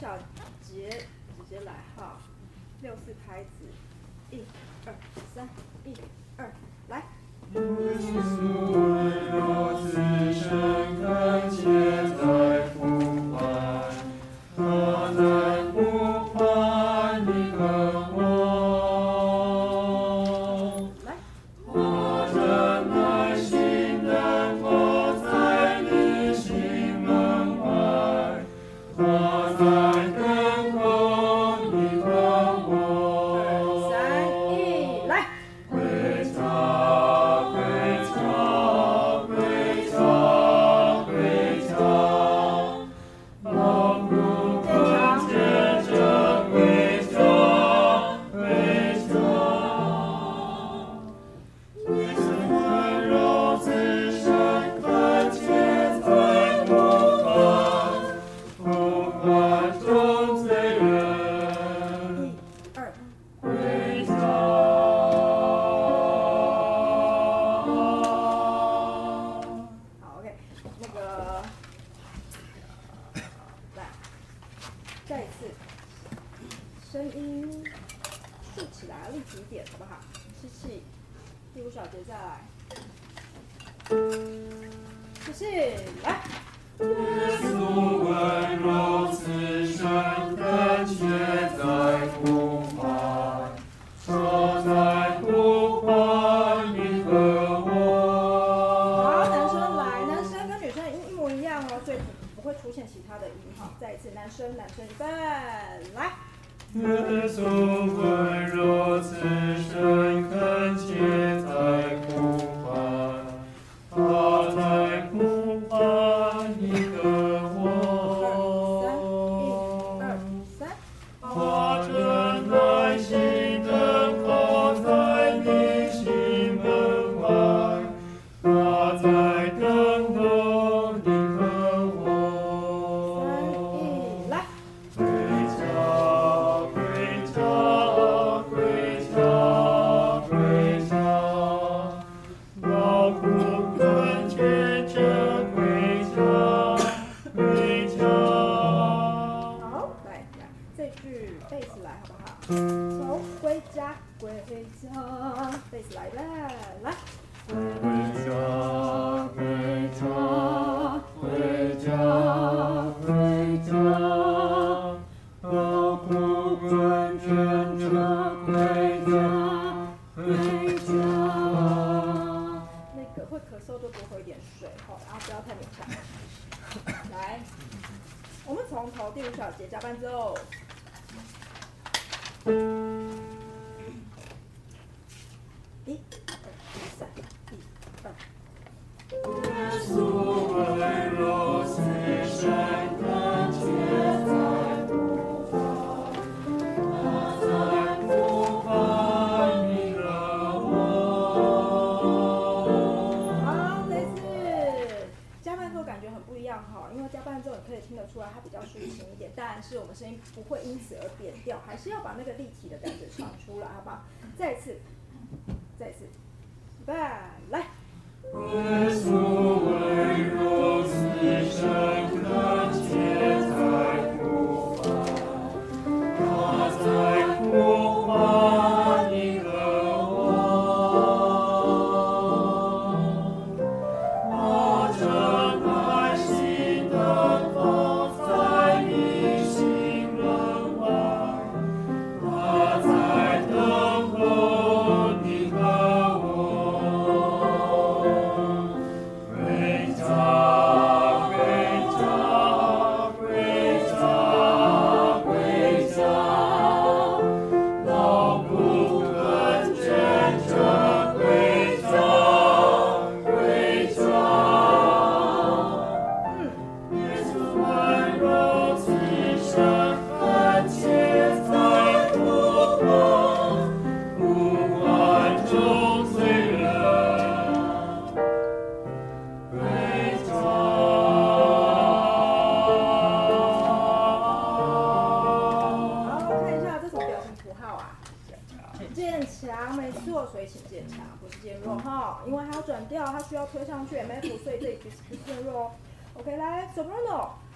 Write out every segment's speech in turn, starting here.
小杰直接来哈，六四拍子，一、二、三，一、二，来。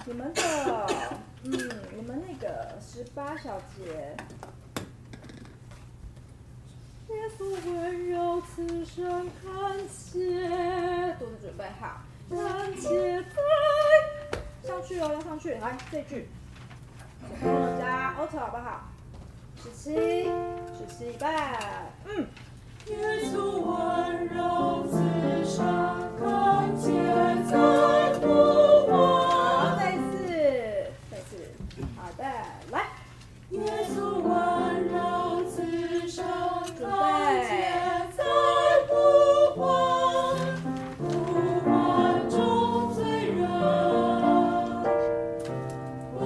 你们的，嗯，你们那个十八小节，耶稣温柔，此生看见，肚子准备好，三七来，上去哦，要上去，来这句，加 auto 好不好？十七，十七半，嗯，耶稣温柔，此生看见，在不忘。祥，看见在呼唤，呼唤中罪人归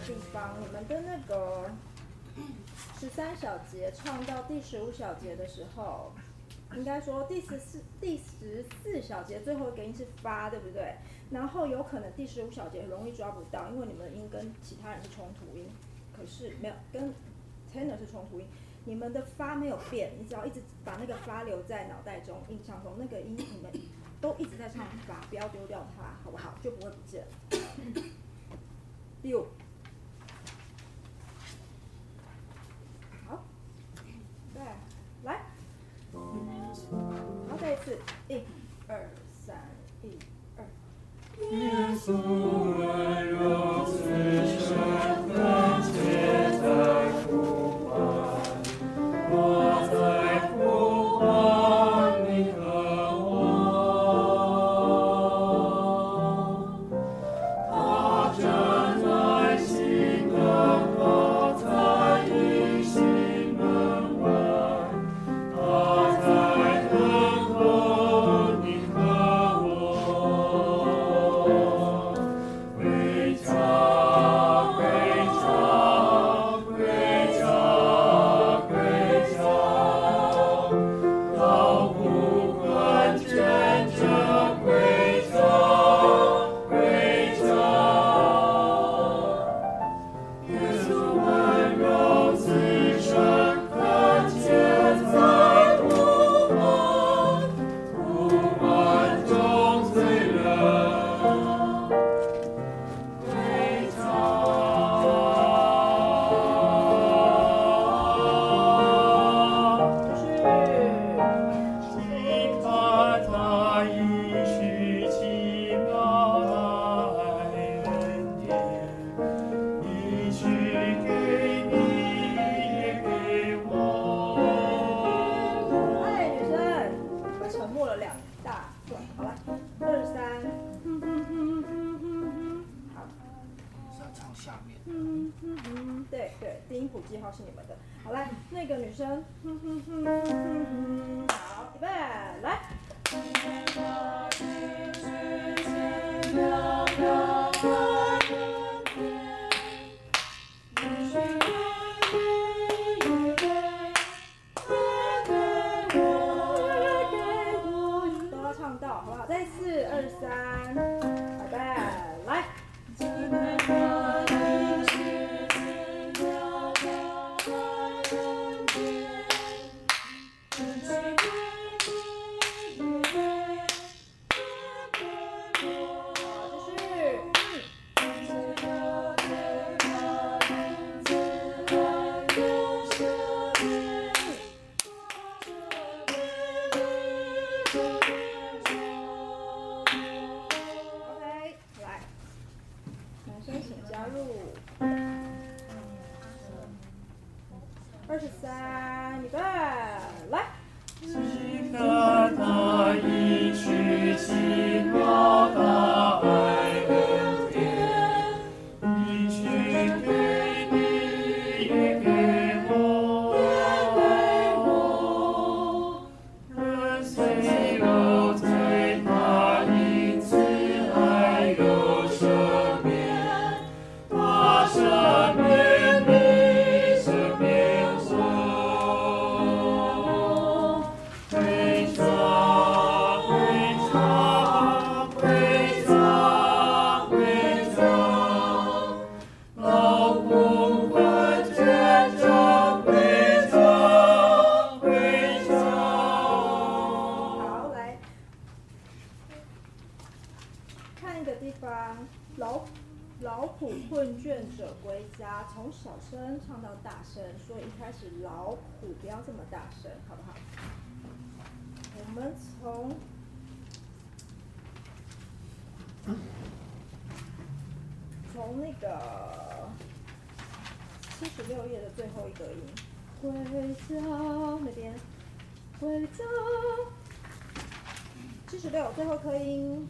地方，你们的那个十三小节唱到第十五小节的时候，应该说第十四第十四小节最后一个音是发，对不对？然后有可能第十五小节容易抓不到，因为你们的音跟其他人是冲突音，可是没有跟 tenor 是冲突音，你们的发没有变，你只要一直把那个发留在脑袋中，印象中那个音你们都一直在唱发，不要丢掉它，好吧从那个七十六页的最后一个音。回家那边。回家。七十六最后一颗音。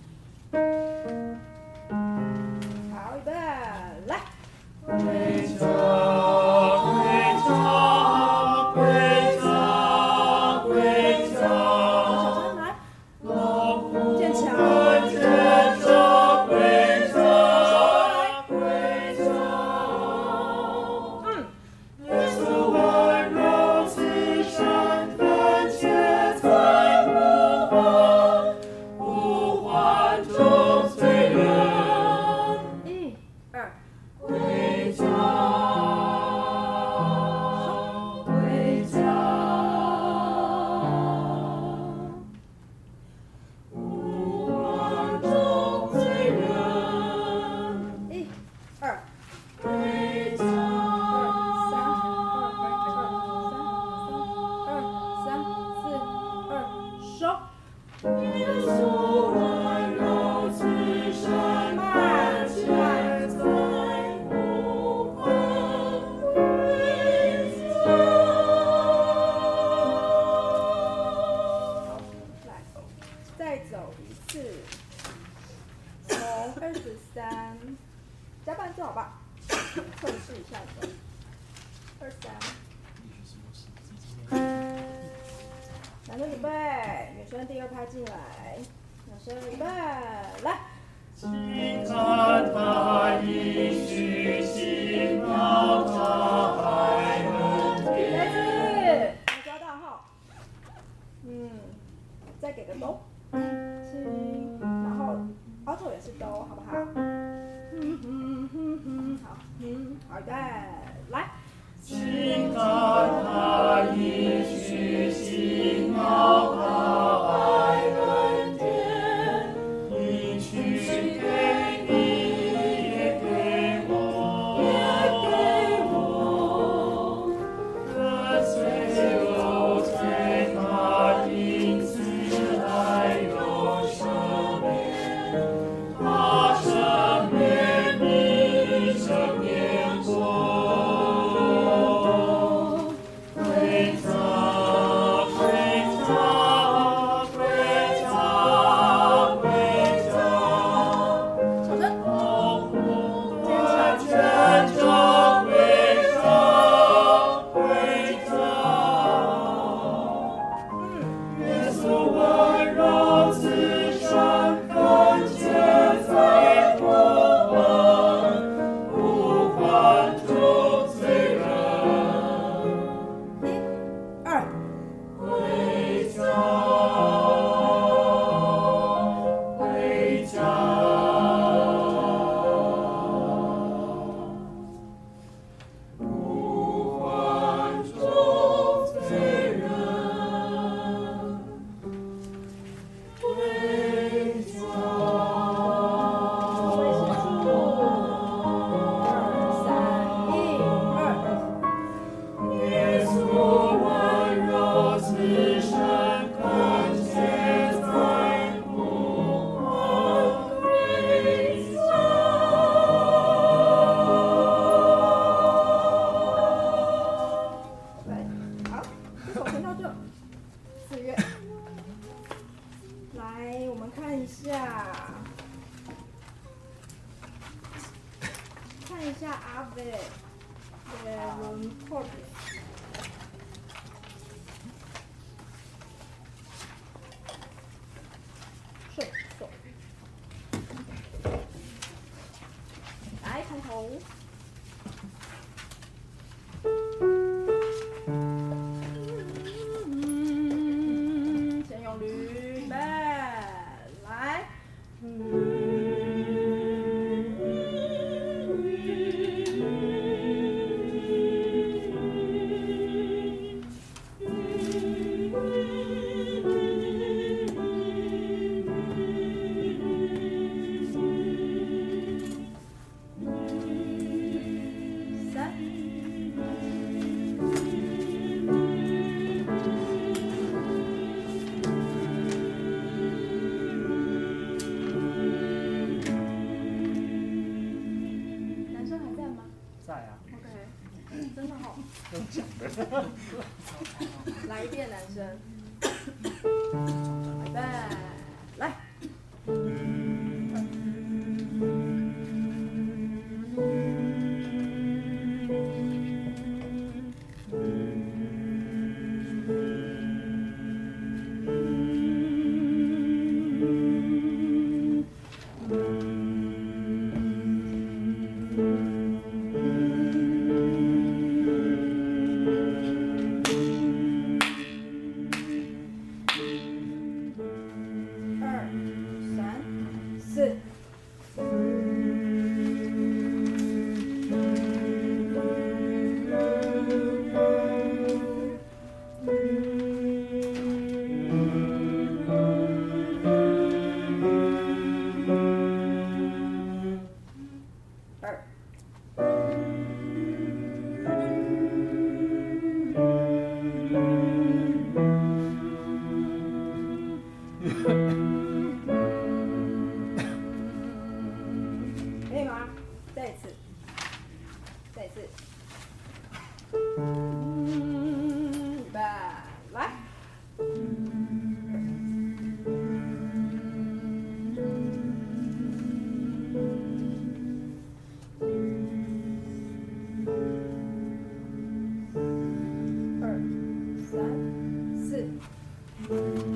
四。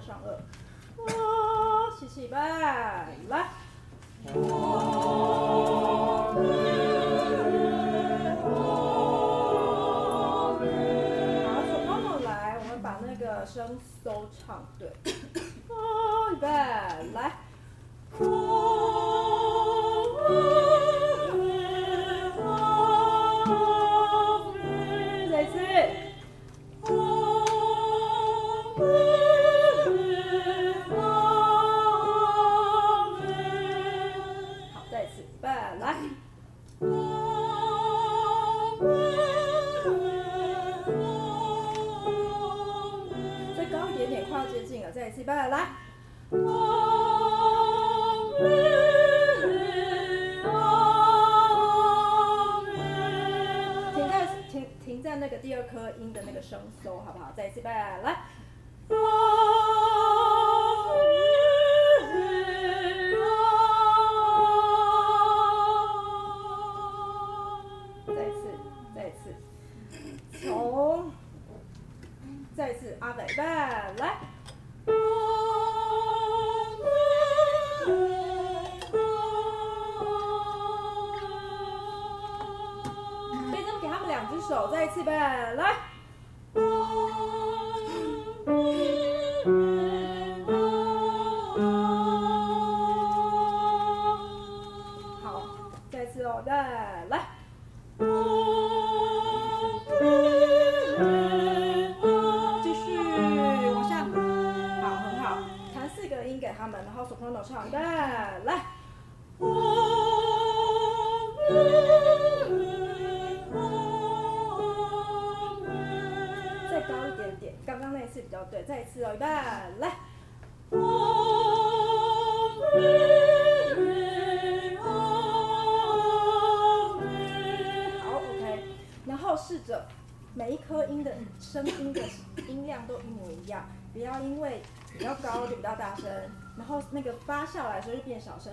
上颚，哦，吸气，来，来。好，手帮我来，我们把那个声收唱对。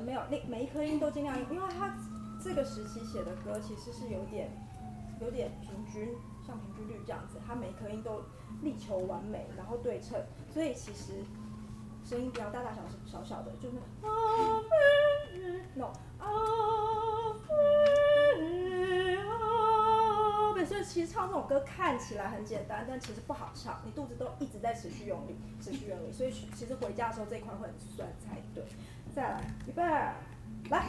没有，那每一颗音都尽量，因为它这个时期写的歌其实是有点有点平均，像平均律这样子，它每一颗音都力求完美，然后对称，所以其实声音不要大大小小小的，就那个啊，no 啊。对，所以其实唱这种歌看起来很简单，但其实不好唱，你肚子都一直在持续用力，持续用力，所以其实回家的时候这一块会很酸才对。再来，预备，来。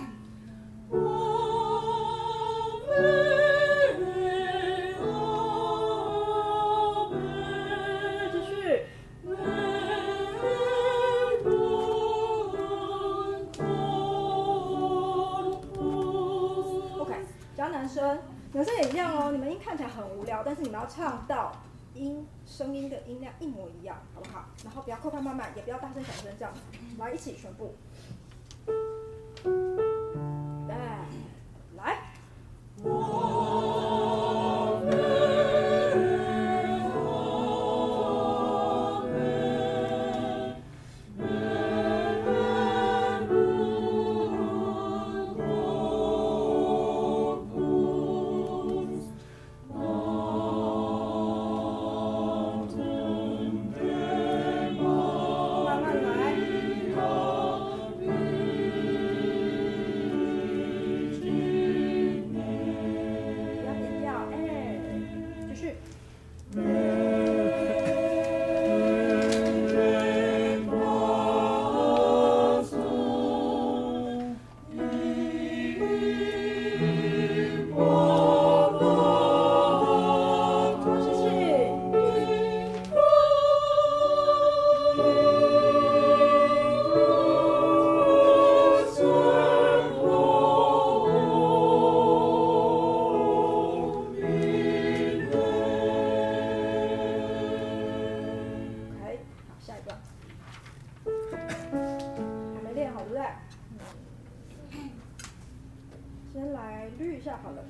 继续。OK，教男生，男生也一样哦。你们音看起来很无聊，但是你们要唱到音声音的音量一模一样，好不好？然后不要快快慢慢，也不要大声小声这样子，来一起全部。来，来。先来滤一下好了。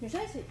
女生一起。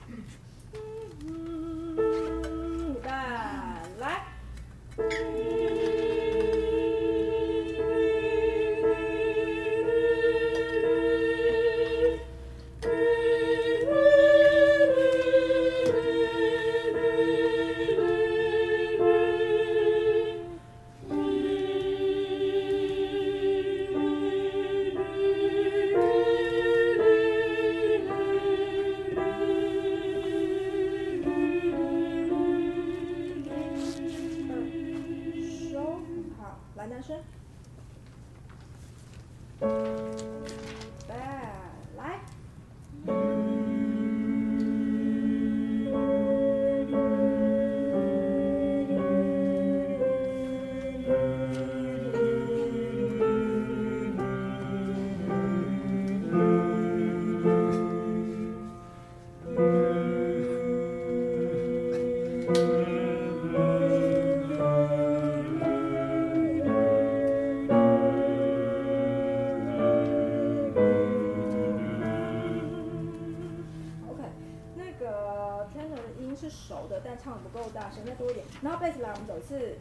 走是。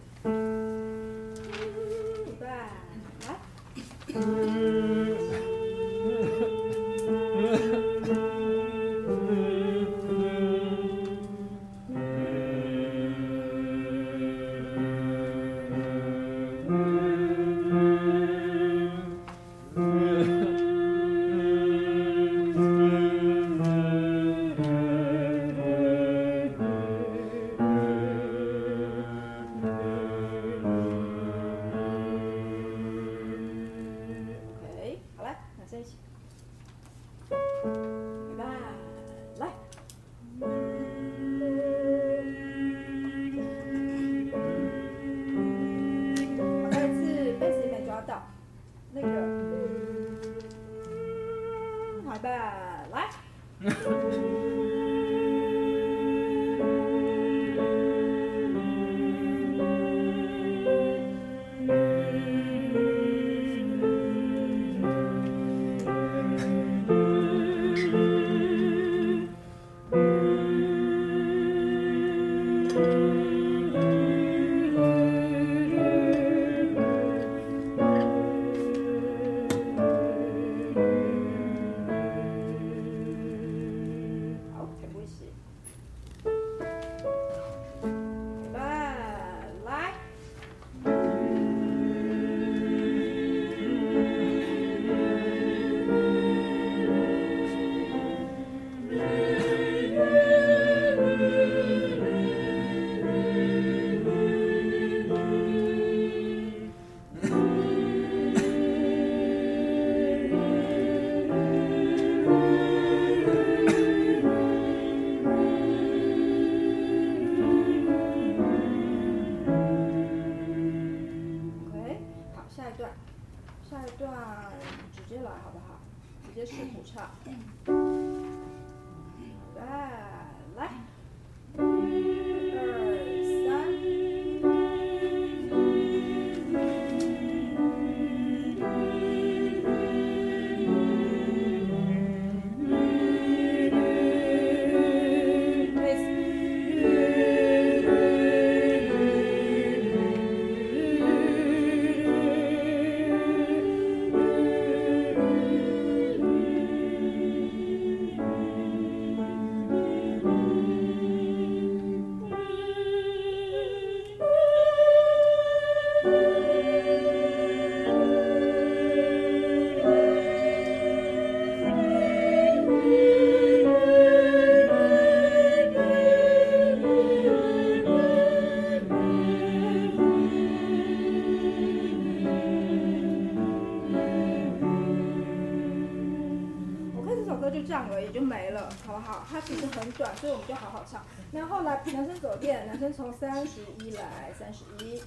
它其实很短，所以我们就好好唱。那后来男生走遍，男生从三十一来，三十一。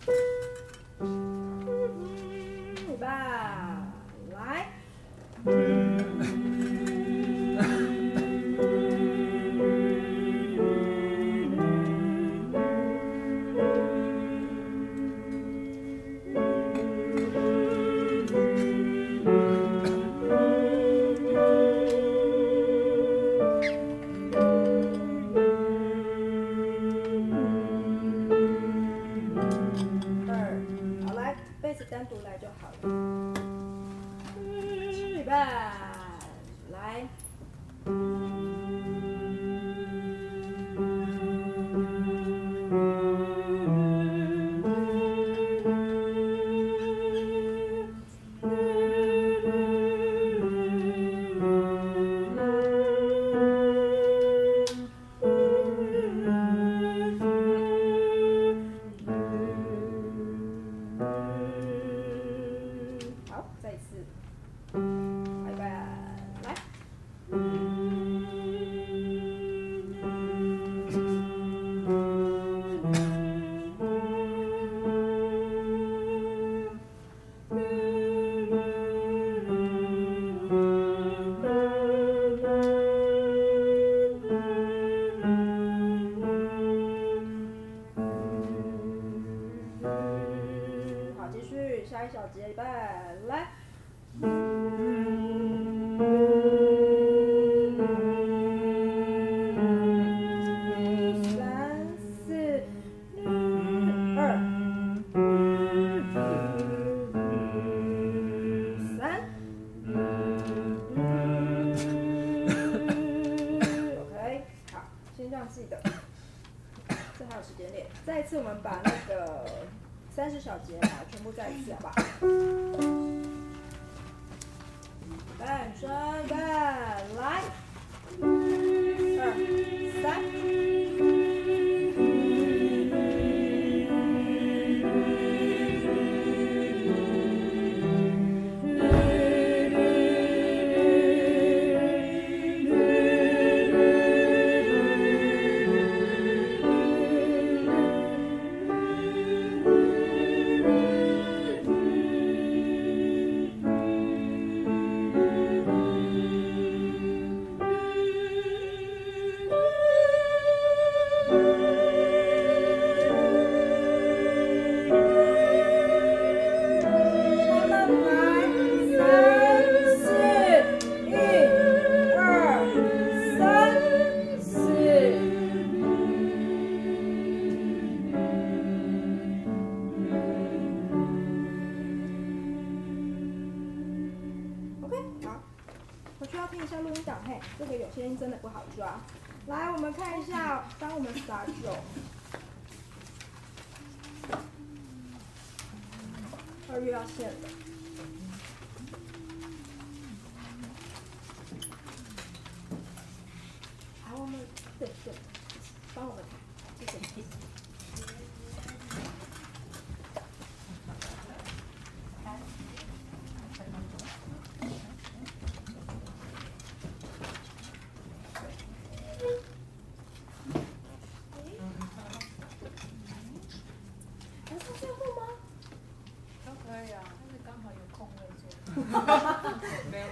哈哈哈哈没有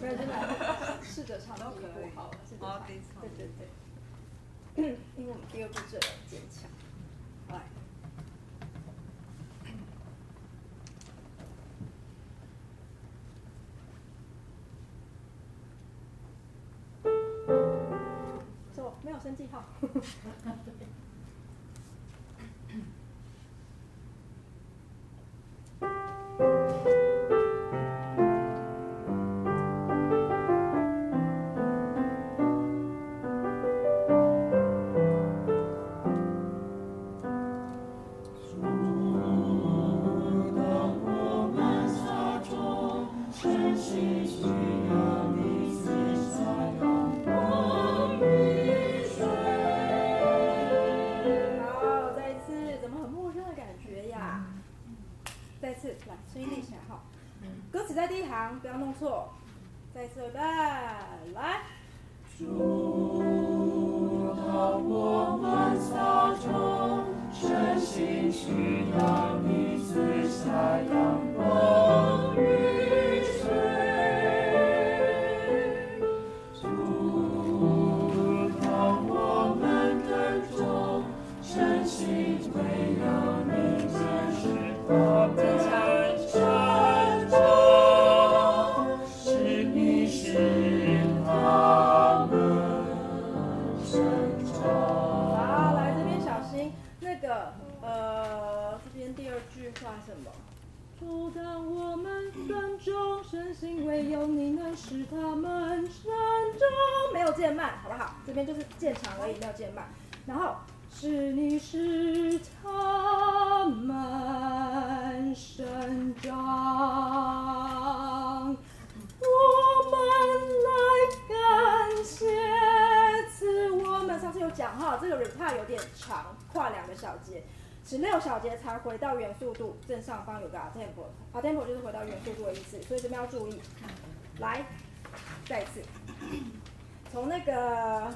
没有真的试着唱第一步好了唱对对对。因为我们第二步最要坚强。讲哈，这个 repart 有点长，跨两个小节，十六小节才回到原速度。正上方有个 a tempo，a tempo 就是回到原速度的意思，所以这边要注意。来，再一次，从那个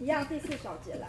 一样第四小节来。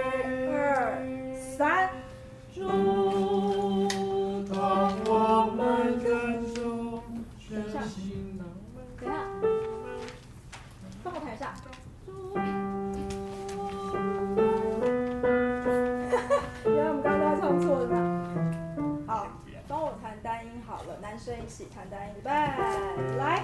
来，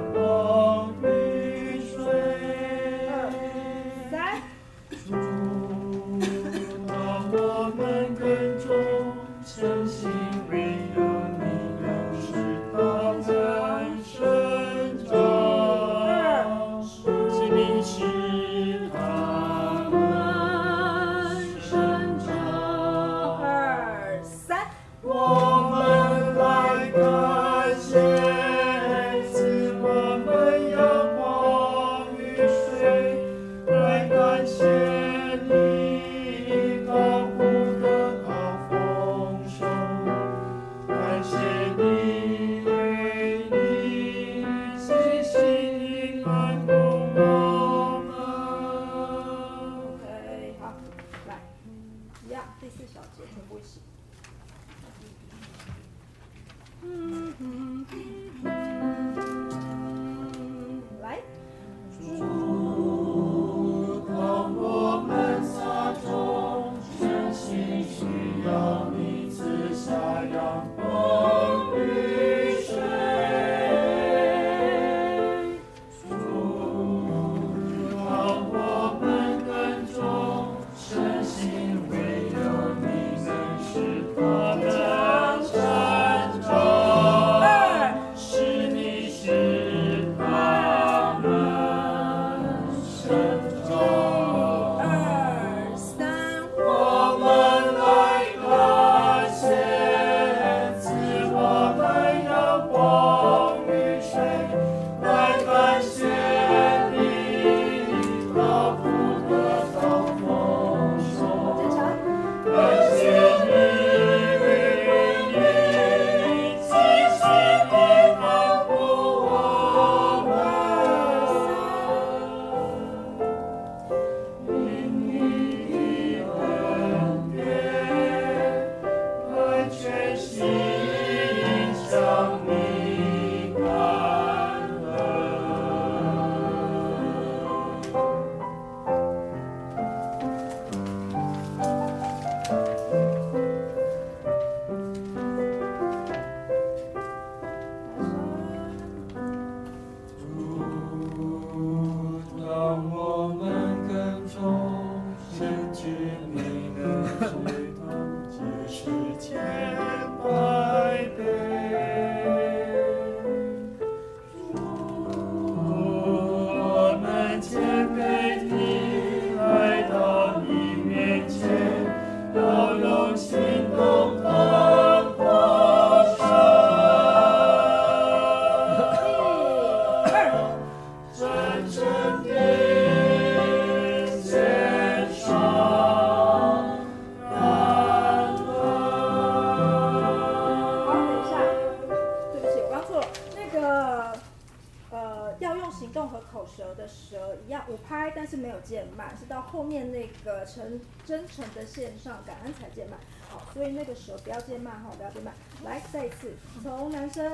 个舌不要渐慢哈，不要渐慢。来，再一次，从男生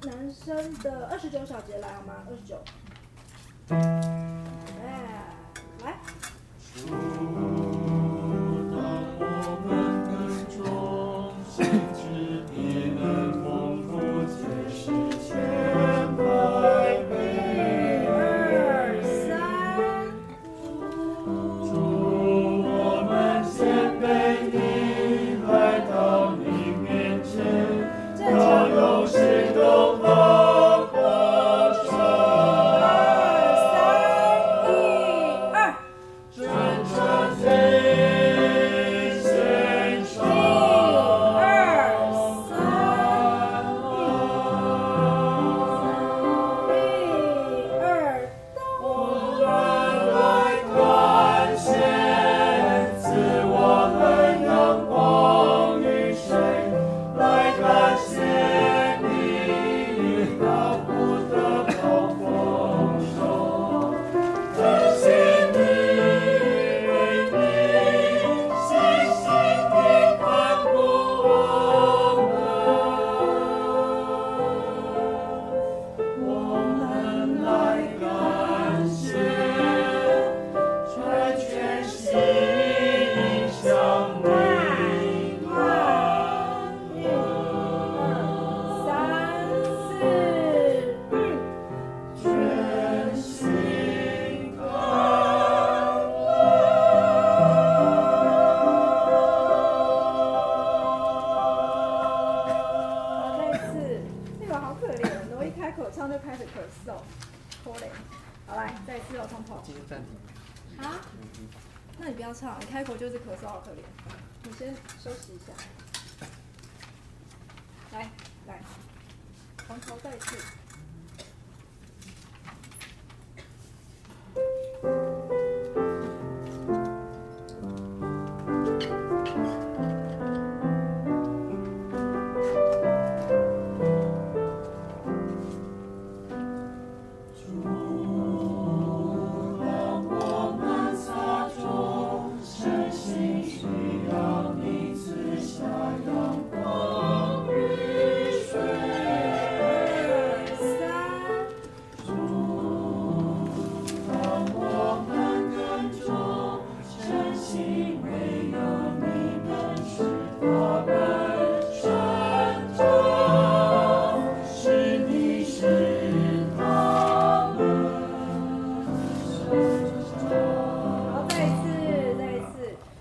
男生的二十九小节来好吗？二十九。哎，来。我们身旁是你是他们好再一次再一次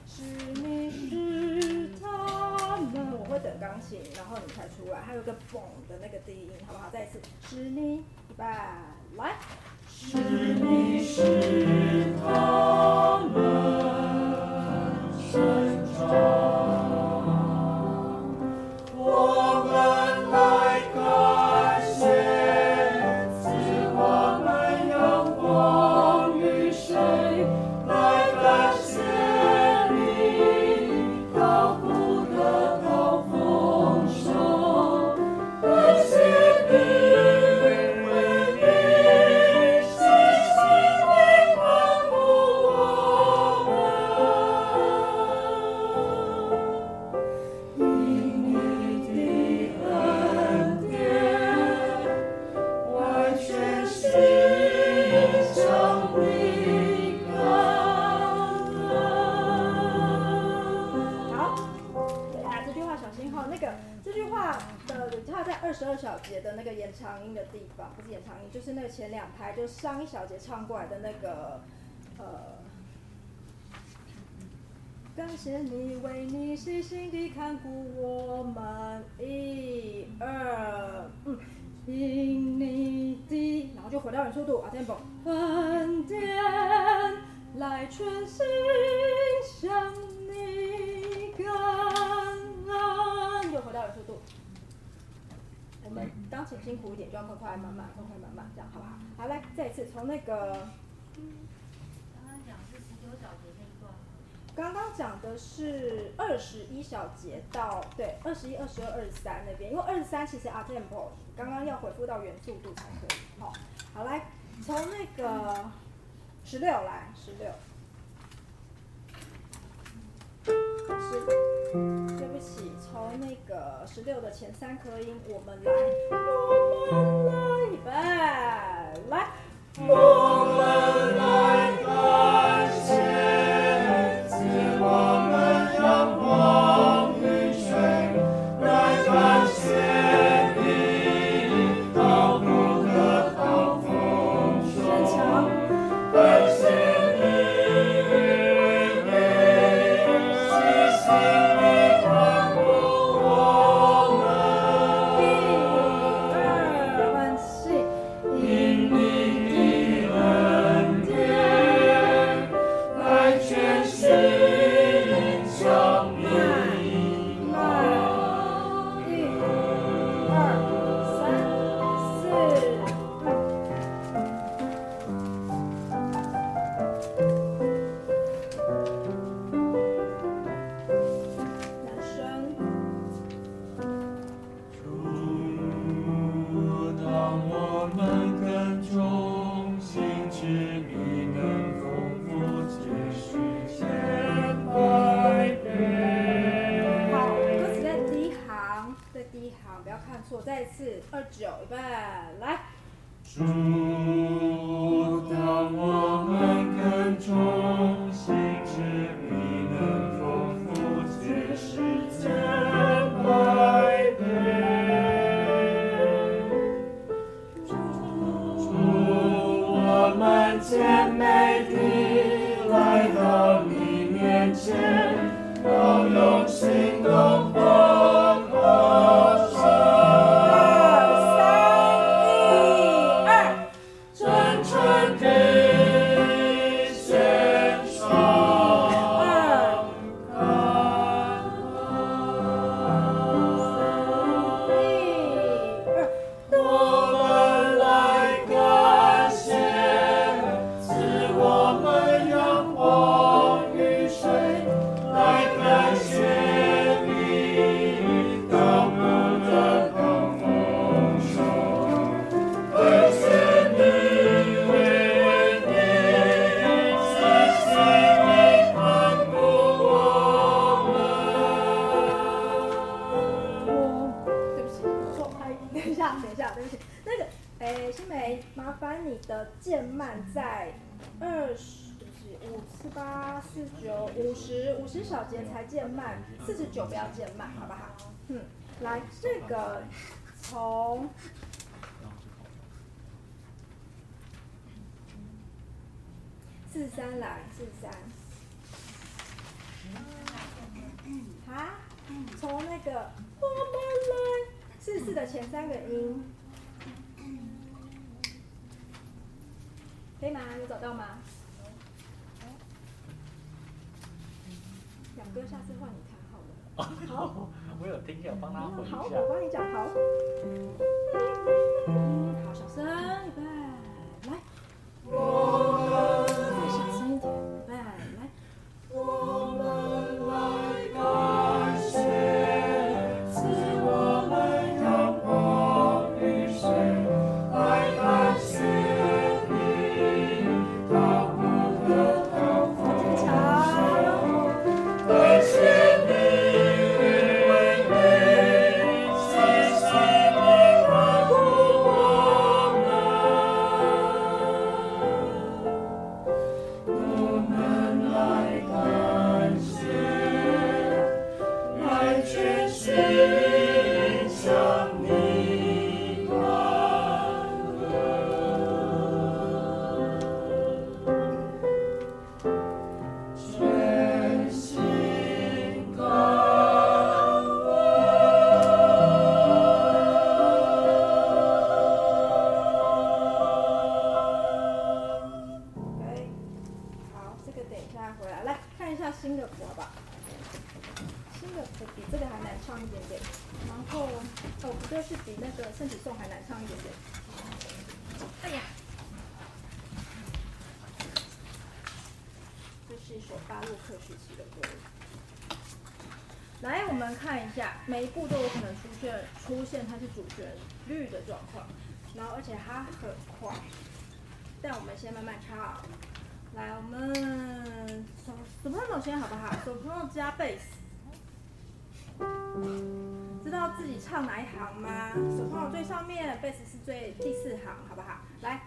是你是他们我会等钢琴然后你才出来还有个嘣的那个低音好不好再一次是你吧来是你是他前两排就上一小节唱过来的那个，呃，感谢你为你细心地看顾我们，一二，嗯，因你的，然后就回到原速度啊，tempo，恩典来全心向你感恩，又回到原速度。我们当前辛苦一点，就要快快慢慢，快快慢慢，这样好不好？好，来，再一次从那个，刚刚讲是十九小节那一段？刚刚讲的是二十一小节到对二十一、二十二、二十三那边，因为二十三其实 up tempo，刚刚要恢复到原速度才可以。好，好来，从那个十六来，十六。十，那个十六的前三颗音，我们来，我们来，预备，来，我们来嗯，来这个从四三来四三，啊，从那个我们来四四的前三个音，可以吗？有找到吗？两哥，下次换你弹好了，好。好，我帮你讲好状况，然后而且它很快，但我们先慢慢唱。来，我们手手朋友先好不好手朋友加 bass，知道自己唱哪一行吗手朋友最上面，bass 是最第四行，好不好？来，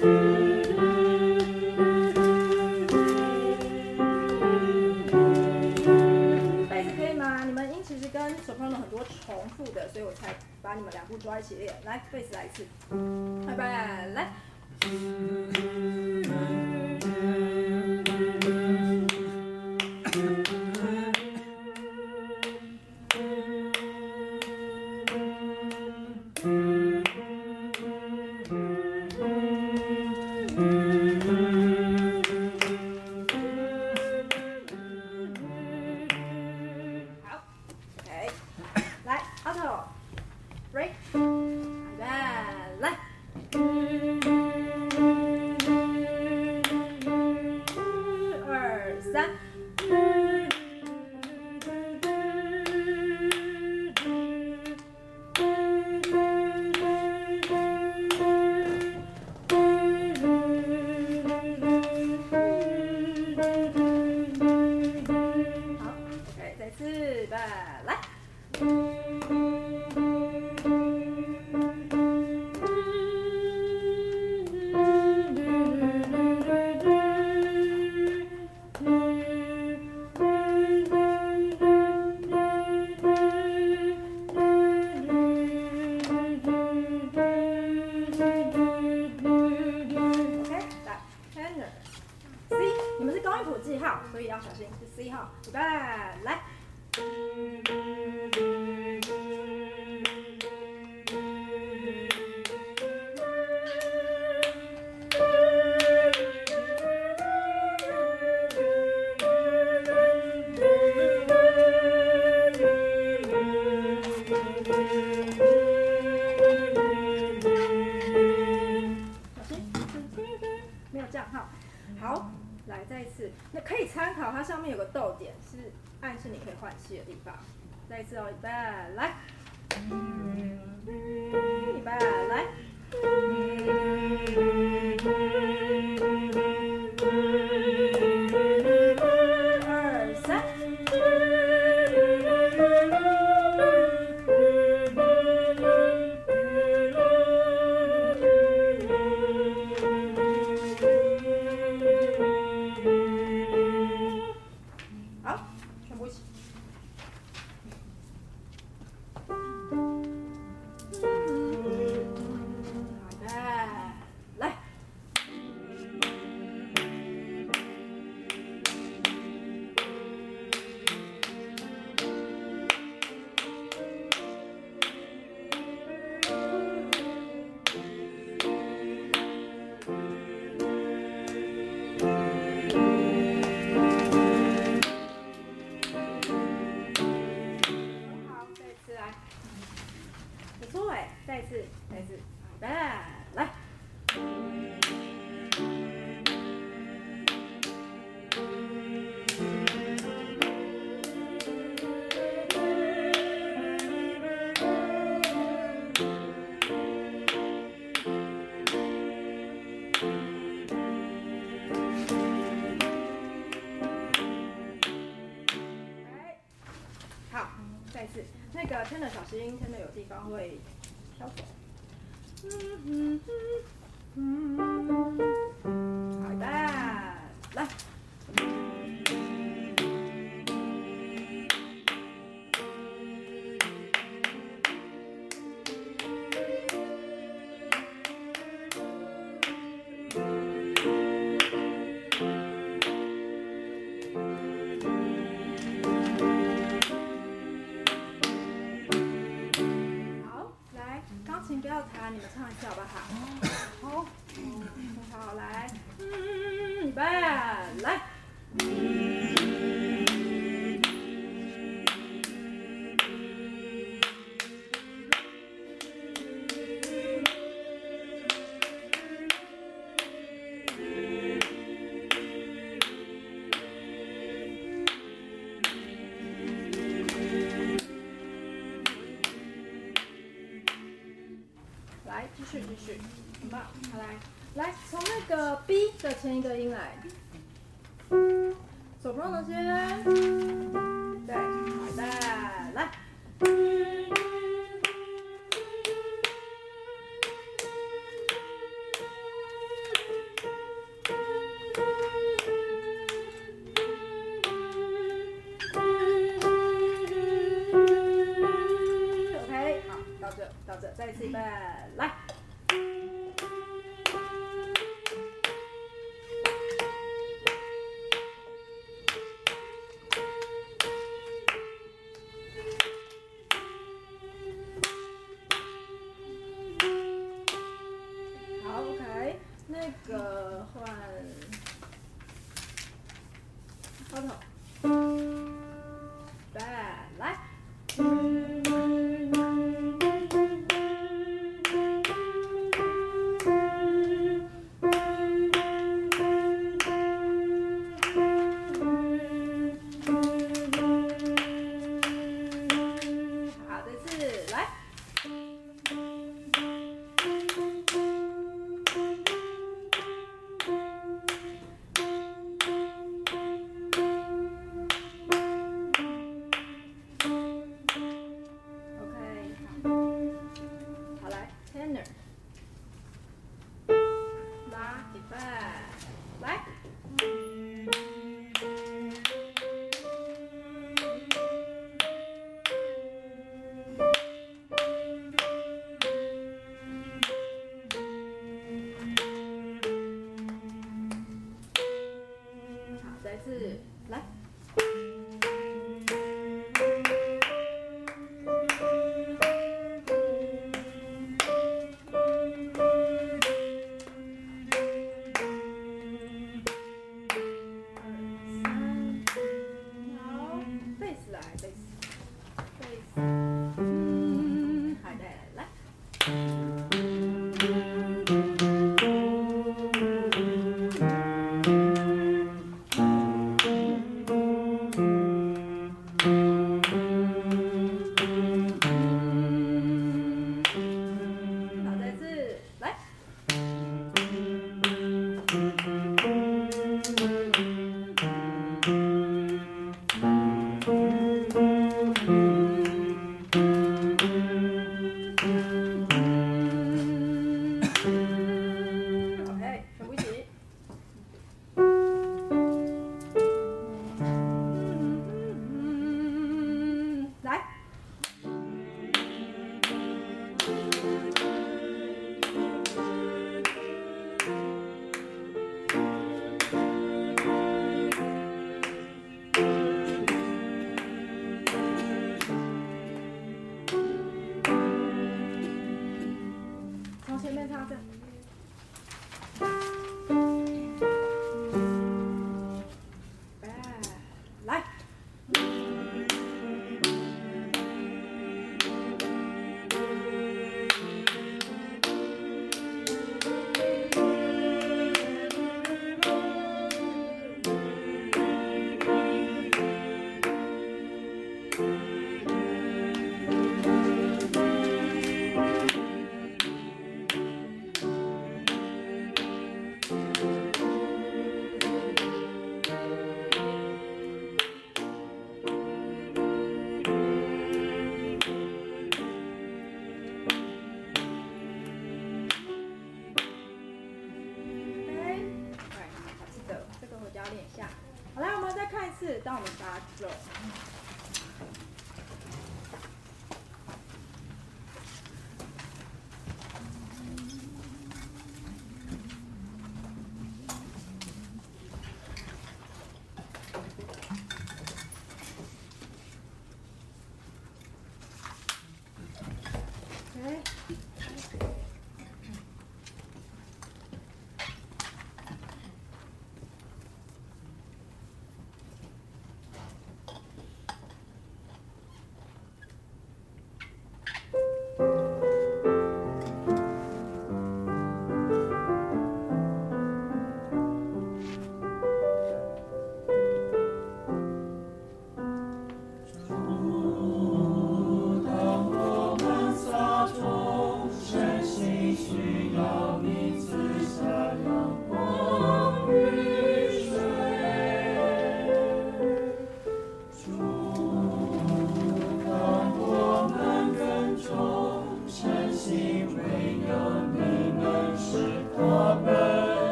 贝斯可以吗？你们音其实跟 soprano 很多重复的，所以我才把你们两步抓一起练。来，贝斯来一次，拜拜，来。气的地方。再一次哦，预备，来，预备，来。石英真的有地方会唱看一下吧。继续，继续，很棒，好来，来，从那个 B 的前一个音来，soprano 先，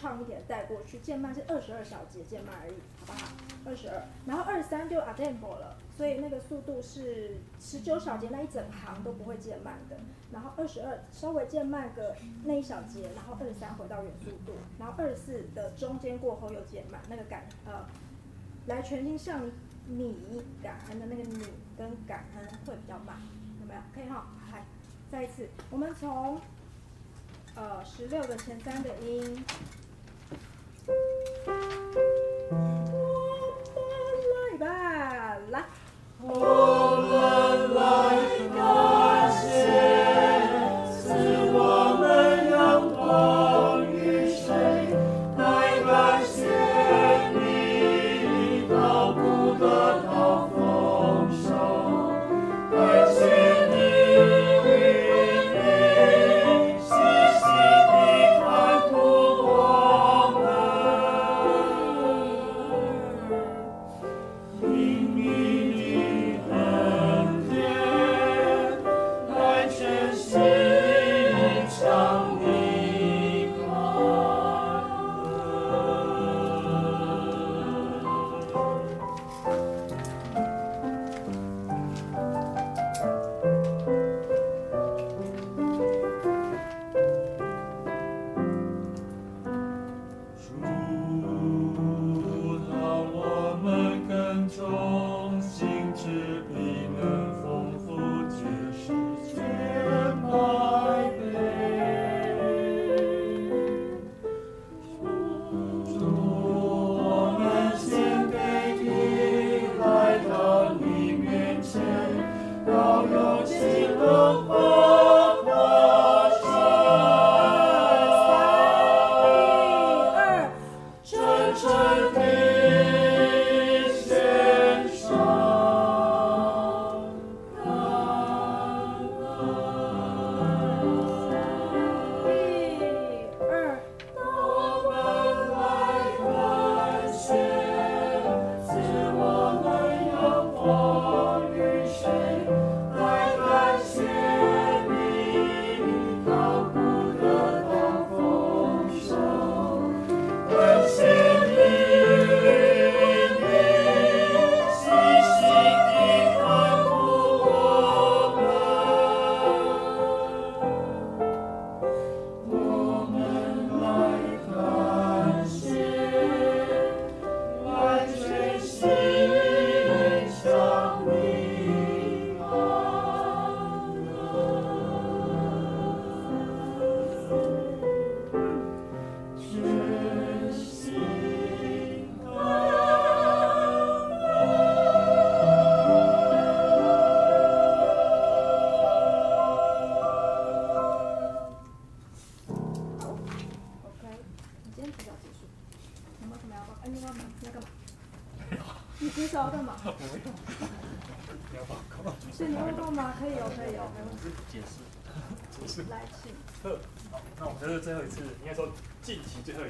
有点流畅一点带过去，渐慢是二十二小节渐慢而已，好不好？二十二，然后二十三就 a tempo 了，所以那个速度是十九小节那一整行都不会渐慢的。然后二十二稍微渐慢个那一小节，然后二十三回到原速度，然后二十四的中间过后又渐慢，那个感呃，来全心向你感恩的那个你跟感恩会比较慢，有没有？可以哈，来，再一次，我们从呃十六个前三个音。我们来吧，来。我们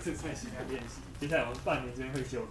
这次在实练习，接下来我们半年之间会修。